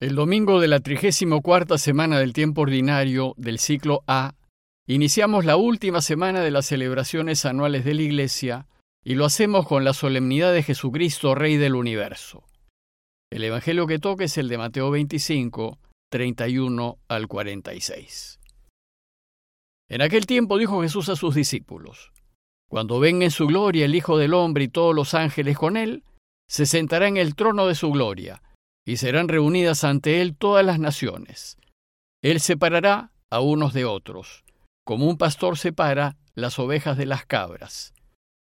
El domingo de la 34 semana del tiempo ordinario del ciclo A, iniciamos la última semana de las celebraciones anuales de la Iglesia y lo hacemos con la solemnidad de Jesucristo, Rey del Universo. El Evangelio que toca es el de Mateo 25, 31 al 46. En aquel tiempo dijo Jesús a sus discípulos, Cuando venga en su gloria el Hijo del Hombre y todos los ángeles con él, se sentará en el trono de su gloria y serán reunidas ante él todas las naciones. Él separará a unos de otros, como un pastor separa las ovejas de las cabras,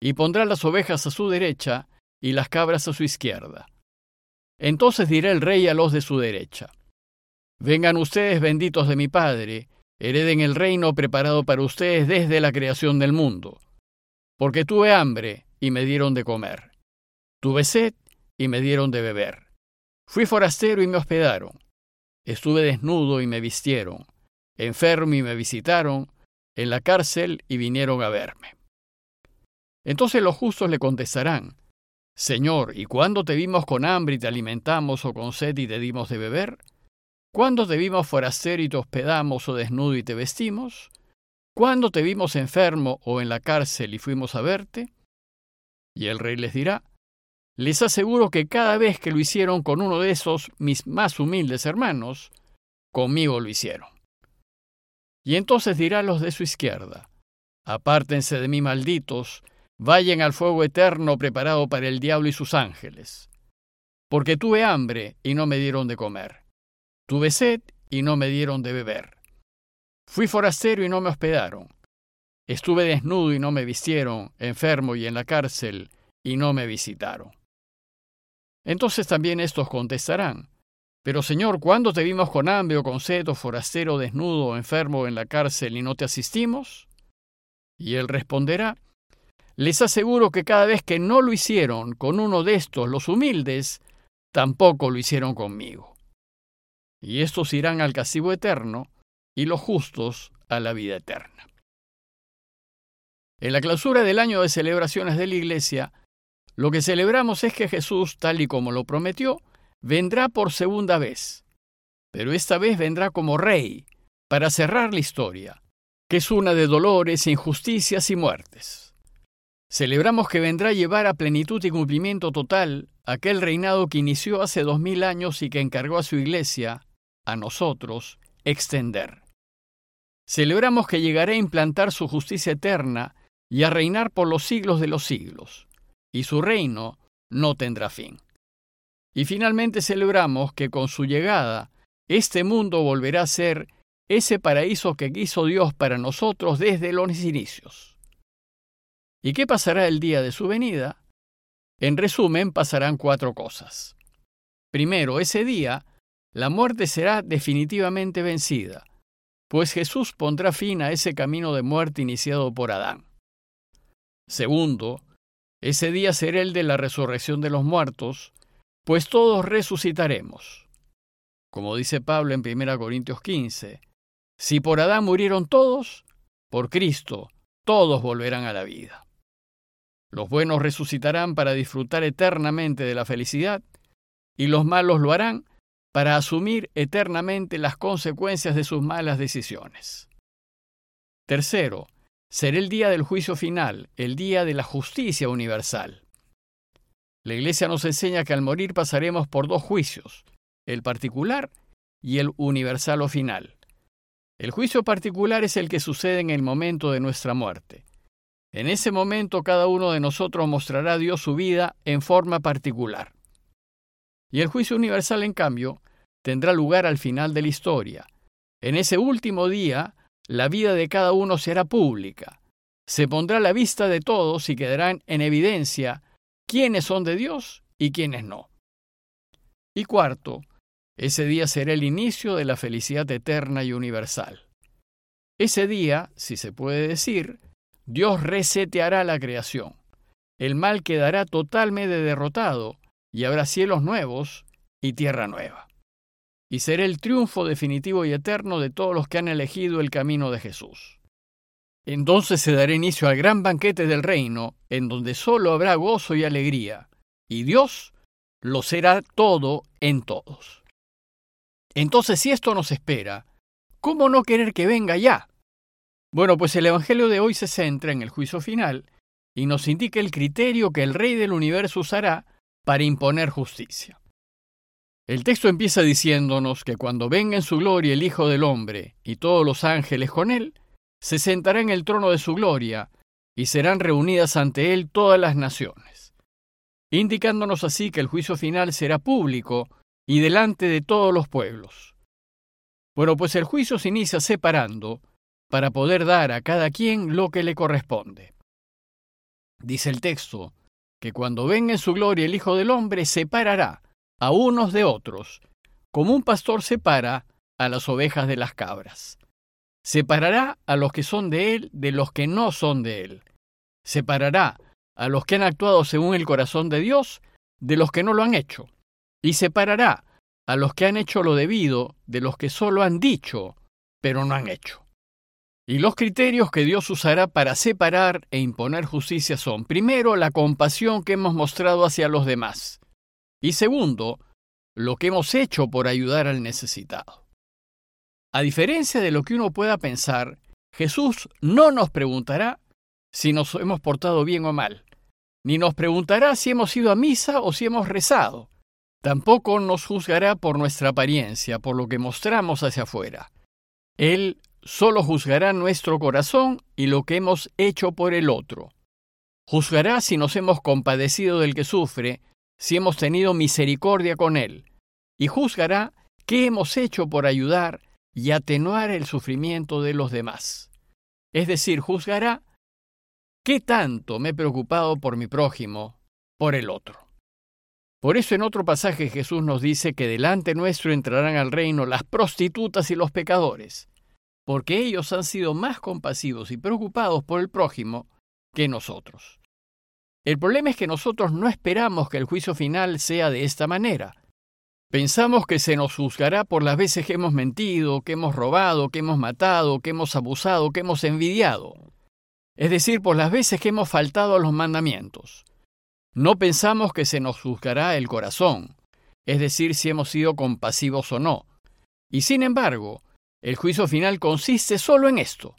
y pondrá las ovejas a su derecha y las cabras a su izquierda. Entonces dirá el rey a los de su derecha, Vengan ustedes benditos de mi Padre, hereden el reino preparado para ustedes desde la creación del mundo. Porque tuve hambre y me dieron de comer. Tuve sed y me dieron de beber Fui forastero y me hospedaron. Estuve desnudo y me vistieron. Enfermo y me visitaron. En la cárcel y vinieron a verme. Entonces los justos le contestarán, Señor, ¿y cuándo te vimos con hambre y te alimentamos o con sed y te dimos de beber? ¿Cuándo te vimos forastero y te hospedamos o desnudo y te vestimos? ¿Cuándo te vimos enfermo o en la cárcel y fuimos a verte? Y el rey les dirá, les aseguro que cada vez que lo hicieron con uno de esos mis más humildes hermanos, conmigo lo hicieron. Y entonces dirá a los de su izquierda, Apártense de mí, malditos, vayan al fuego eterno preparado para el diablo y sus ángeles. Porque tuve hambre y no me dieron de comer. Tuve sed y no me dieron de beber. Fui forastero y no me hospedaron. Estuve desnudo y no me vistieron, enfermo y en la cárcel y no me visitaron. Entonces también estos contestarán, Pero Señor, ¿cuándo te vimos con hambre o con sed o forastero, desnudo o enfermo en la cárcel y no te asistimos? Y él responderá, Les aseguro que cada vez que no lo hicieron con uno de estos, los humildes, tampoco lo hicieron conmigo. Y estos irán al castigo eterno y los justos a la vida eterna. En la clausura del año de celebraciones de la Iglesia, lo que celebramos es que Jesús, tal y como lo prometió, vendrá por segunda vez, pero esta vez vendrá como rey, para cerrar la historia, que es una de dolores, injusticias y muertes. Celebramos que vendrá a llevar a plenitud y cumplimiento total aquel reinado que inició hace dos mil años y que encargó a su iglesia, a nosotros, extender. Celebramos que llegará a implantar su justicia eterna y a reinar por los siglos de los siglos y su reino no tendrá fin. Y finalmente celebramos que con su llegada, este mundo volverá a ser ese paraíso que quiso Dios para nosotros desde los inicios. ¿Y qué pasará el día de su venida? En resumen, pasarán cuatro cosas. Primero, ese día, la muerte será definitivamente vencida, pues Jesús pondrá fin a ese camino de muerte iniciado por Adán. Segundo, ese día será el de la resurrección de los muertos, pues todos resucitaremos. Como dice Pablo en 1 Corintios 15, si por Adán murieron todos, por Cristo todos volverán a la vida. Los buenos resucitarán para disfrutar eternamente de la felicidad, y los malos lo harán para asumir eternamente las consecuencias de sus malas decisiones. Tercero, será el día del juicio final, el día de la justicia universal. La Iglesia nos enseña que al morir pasaremos por dos juicios, el particular y el universal o final. El juicio particular es el que sucede en el momento de nuestra muerte. En ese momento cada uno de nosotros mostrará a Dios su vida en forma particular. Y el juicio universal, en cambio, tendrá lugar al final de la historia. En ese último día, la vida de cada uno será pública. Se pondrá a la vista de todos y quedarán en evidencia quiénes son de Dios y quiénes no. Y cuarto, ese día será el inicio de la felicidad eterna y universal. Ese día, si se puede decir, Dios reseteará la creación. El mal quedará totalmente derrotado y habrá cielos nuevos y tierra nueva y será el triunfo definitivo y eterno de todos los que han elegido el camino de Jesús. Entonces se dará inicio al gran banquete del reino, en donde solo habrá gozo y alegría, y Dios lo será todo en todos. Entonces, si esto nos espera, ¿cómo no querer que venga ya? Bueno, pues el Evangelio de hoy se centra en el juicio final y nos indica el criterio que el Rey del universo usará para imponer justicia. El texto empieza diciéndonos que cuando venga en su gloria el Hijo del Hombre y todos los ángeles con él, se sentará en el trono de su gloria y serán reunidas ante él todas las naciones, indicándonos así que el juicio final será público y delante de todos los pueblos. Bueno, pues el juicio se inicia separando para poder dar a cada quien lo que le corresponde. Dice el texto, que cuando venga en su gloria el Hijo del Hombre separará a unos de otros, como un pastor separa a las ovejas de las cabras. Separará a los que son de él de los que no son de él. Separará a los que han actuado según el corazón de Dios de los que no lo han hecho. Y separará a los que han hecho lo debido de los que solo han dicho, pero no han hecho. Y los criterios que Dios usará para separar e imponer justicia son, primero, la compasión que hemos mostrado hacia los demás. Y segundo, lo que hemos hecho por ayudar al necesitado. A diferencia de lo que uno pueda pensar, Jesús no nos preguntará si nos hemos portado bien o mal, ni nos preguntará si hemos ido a misa o si hemos rezado. Tampoco nos juzgará por nuestra apariencia, por lo que mostramos hacia afuera. Él solo juzgará nuestro corazón y lo que hemos hecho por el otro. Juzgará si nos hemos compadecido del que sufre, si hemos tenido misericordia con él, y juzgará qué hemos hecho por ayudar y atenuar el sufrimiento de los demás. Es decir, juzgará qué tanto me he preocupado por mi prójimo, por el otro. Por eso en otro pasaje Jesús nos dice que delante nuestro entrarán al reino las prostitutas y los pecadores, porque ellos han sido más compasivos y preocupados por el prójimo que nosotros. El problema es que nosotros no esperamos que el juicio final sea de esta manera. Pensamos que se nos juzgará por las veces que hemos mentido, que hemos robado, que hemos matado, que hemos abusado, que hemos envidiado. Es decir, por las veces que hemos faltado a los mandamientos. No pensamos que se nos juzgará el corazón, es decir, si hemos sido compasivos o no. Y sin embargo, el juicio final consiste solo en esto,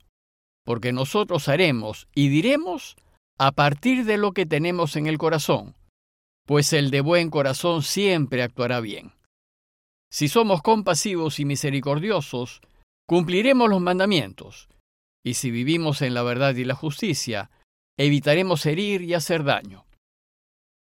porque nosotros haremos y diremos a partir de lo que tenemos en el corazón, pues el de buen corazón siempre actuará bien. Si somos compasivos y misericordiosos, cumpliremos los mandamientos, y si vivimos en la verdad y la justicia, evitaremos herir y hacer daño.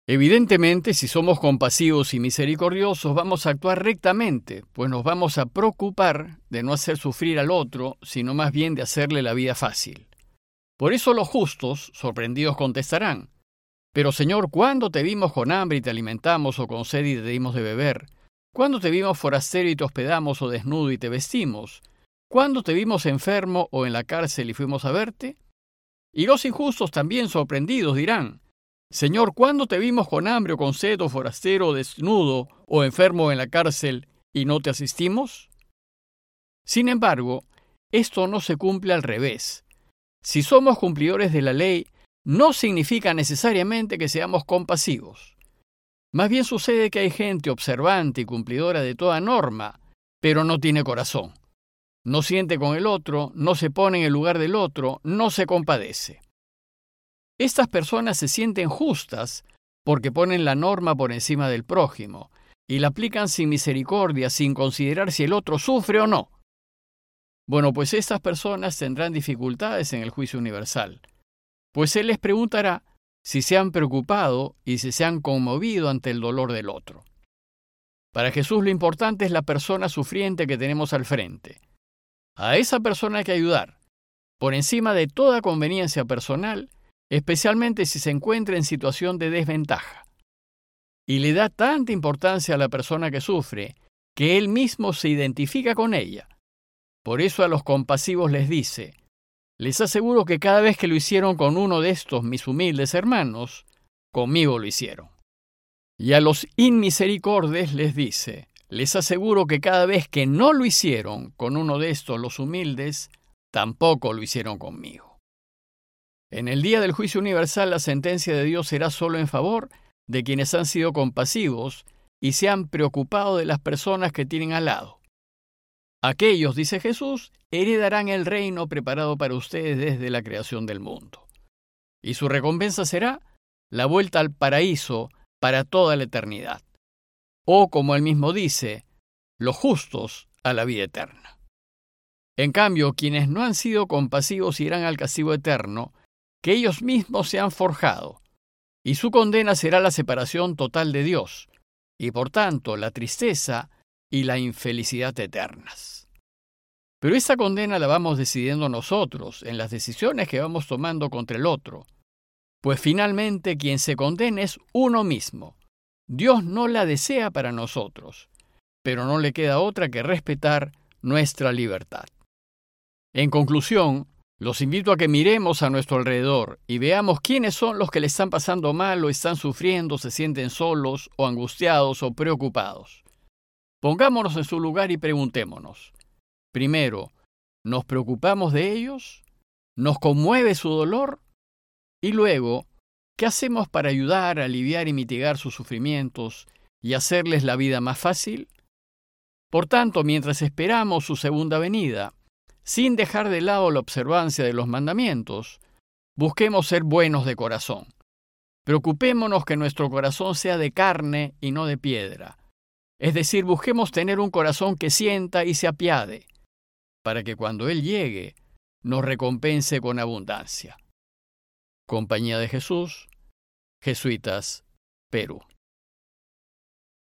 Evidentemente, si somos compasivos y misericordiosos, vamos a actuar rectamente, pues nos vamos a preocupar de no hacer sufrir al otro, sino más bien de hacerle la vida fácil. Por eso los justos, sorprendidos, contestarán, Pero Señor, ¿cuándo te vimos con hambre y te alimentamos, o con sed y te dimos de beber? ¿Cuándo te vimos forastero y te hospedamos, o desnudo y te vestimos? ¿Cuándo te vimos enfermo o en la cárcel y fuimos a verte? Y los injustos también sorprendidos dirán, Señor, ¿cuándo te vimos con hambre o con sed o forastero, desnudo o enfermo en la cárcel y no te asistimos? Sin embargo, esto no se cumple al revés. Si somos cumplidores de la ley, no significa necesariamente que seamos compasivos. Más bien sucede que hay gente observante y cumplidora de toda norma, pero no tiene corazón. No siente con el otro, no se pone en el lugar del otro, no se compadece. Estas personas se sienten justas porque ponen la norma por encima del prójimo y la aplican sin misericordia, sin considerar si el otro sufre o no. Bueno, pues estas personas tendrán dificultades en el juicio universal, pues Él les preguntará si se han preocupado y si se han conmovido ante el dolor del otro. Para Jesús lo importante es la persona sufriente que tenemos al frente. A esa persona hay que ayudar, por encima de toda conveniencia personal especialmente si se encuentra en situación de desventaja. Y le da tanta importancia a la persona que sufre que él mismo se identifica con ella. Por eso a los compasivos les dice, les aseguro que cada vez que lo hicieron con uno de estos mis humildes hermanos, conmigo lo hicieron. Y a los inmisericordes les dice, les aseguro que cada vez que no lo hicieron con uno de estos los humildes, tampoco lo hicieron conmigo. En el día del juicio universal la sentencia de Dios será solo en favor de quienes han sido compasivos y se han preocupado de las personas que tienen al lado. Aquellos, dice Jesús, heredarán el reino preparado para ustedes desde la creación del mundo. Y su recompensa será la vuelta al paraíso para toda la eternidad. O, como él mismo dice, los justos a la vida eterna. En cambio, quienes no han sido compasivos irán al castigo eterno que ellos mismos se han forjado, y su condena será la separación total de Dios, y por tanto la tristeza y la infelicidad eternas. Pero esa condena la vamos decidiendo nosotros en las decisiones que vamos tomando contra el otro, pues finalmente quien se condena es uno mismo. Dios no la desea para nosotros, pero no le queda otra que respetar nuestra libertad. En conclusión, los invito a que miremos a nuestro alrededor y veamos quiénes son los que le están pasando mal o están sufriendo, se sienten solos o angustiados o preocupados. Pongámonos en su lugar y preguntémonos. Primero, ¿nos preocupamos de ellos? ¿Nos conmueve su dolor? Y luego, ¿qué hacemos para ayudar, aliviar y mitigar sus sufrimientos y hacerles la vida más fácil? Por tanto, mientras esperamos su segunda venida, sin dejar de lado la observancia de los mandamientos, busquemos ser buenos de corazón. Preocupémonos que nuestro corazón sea de carne y no de piedra es decir, busquemos tener un corazón que sienta y se apiade, para que cuando Él llegue nos recompense con abundancia. Compañía de Jesús, Jesuitas, Perú.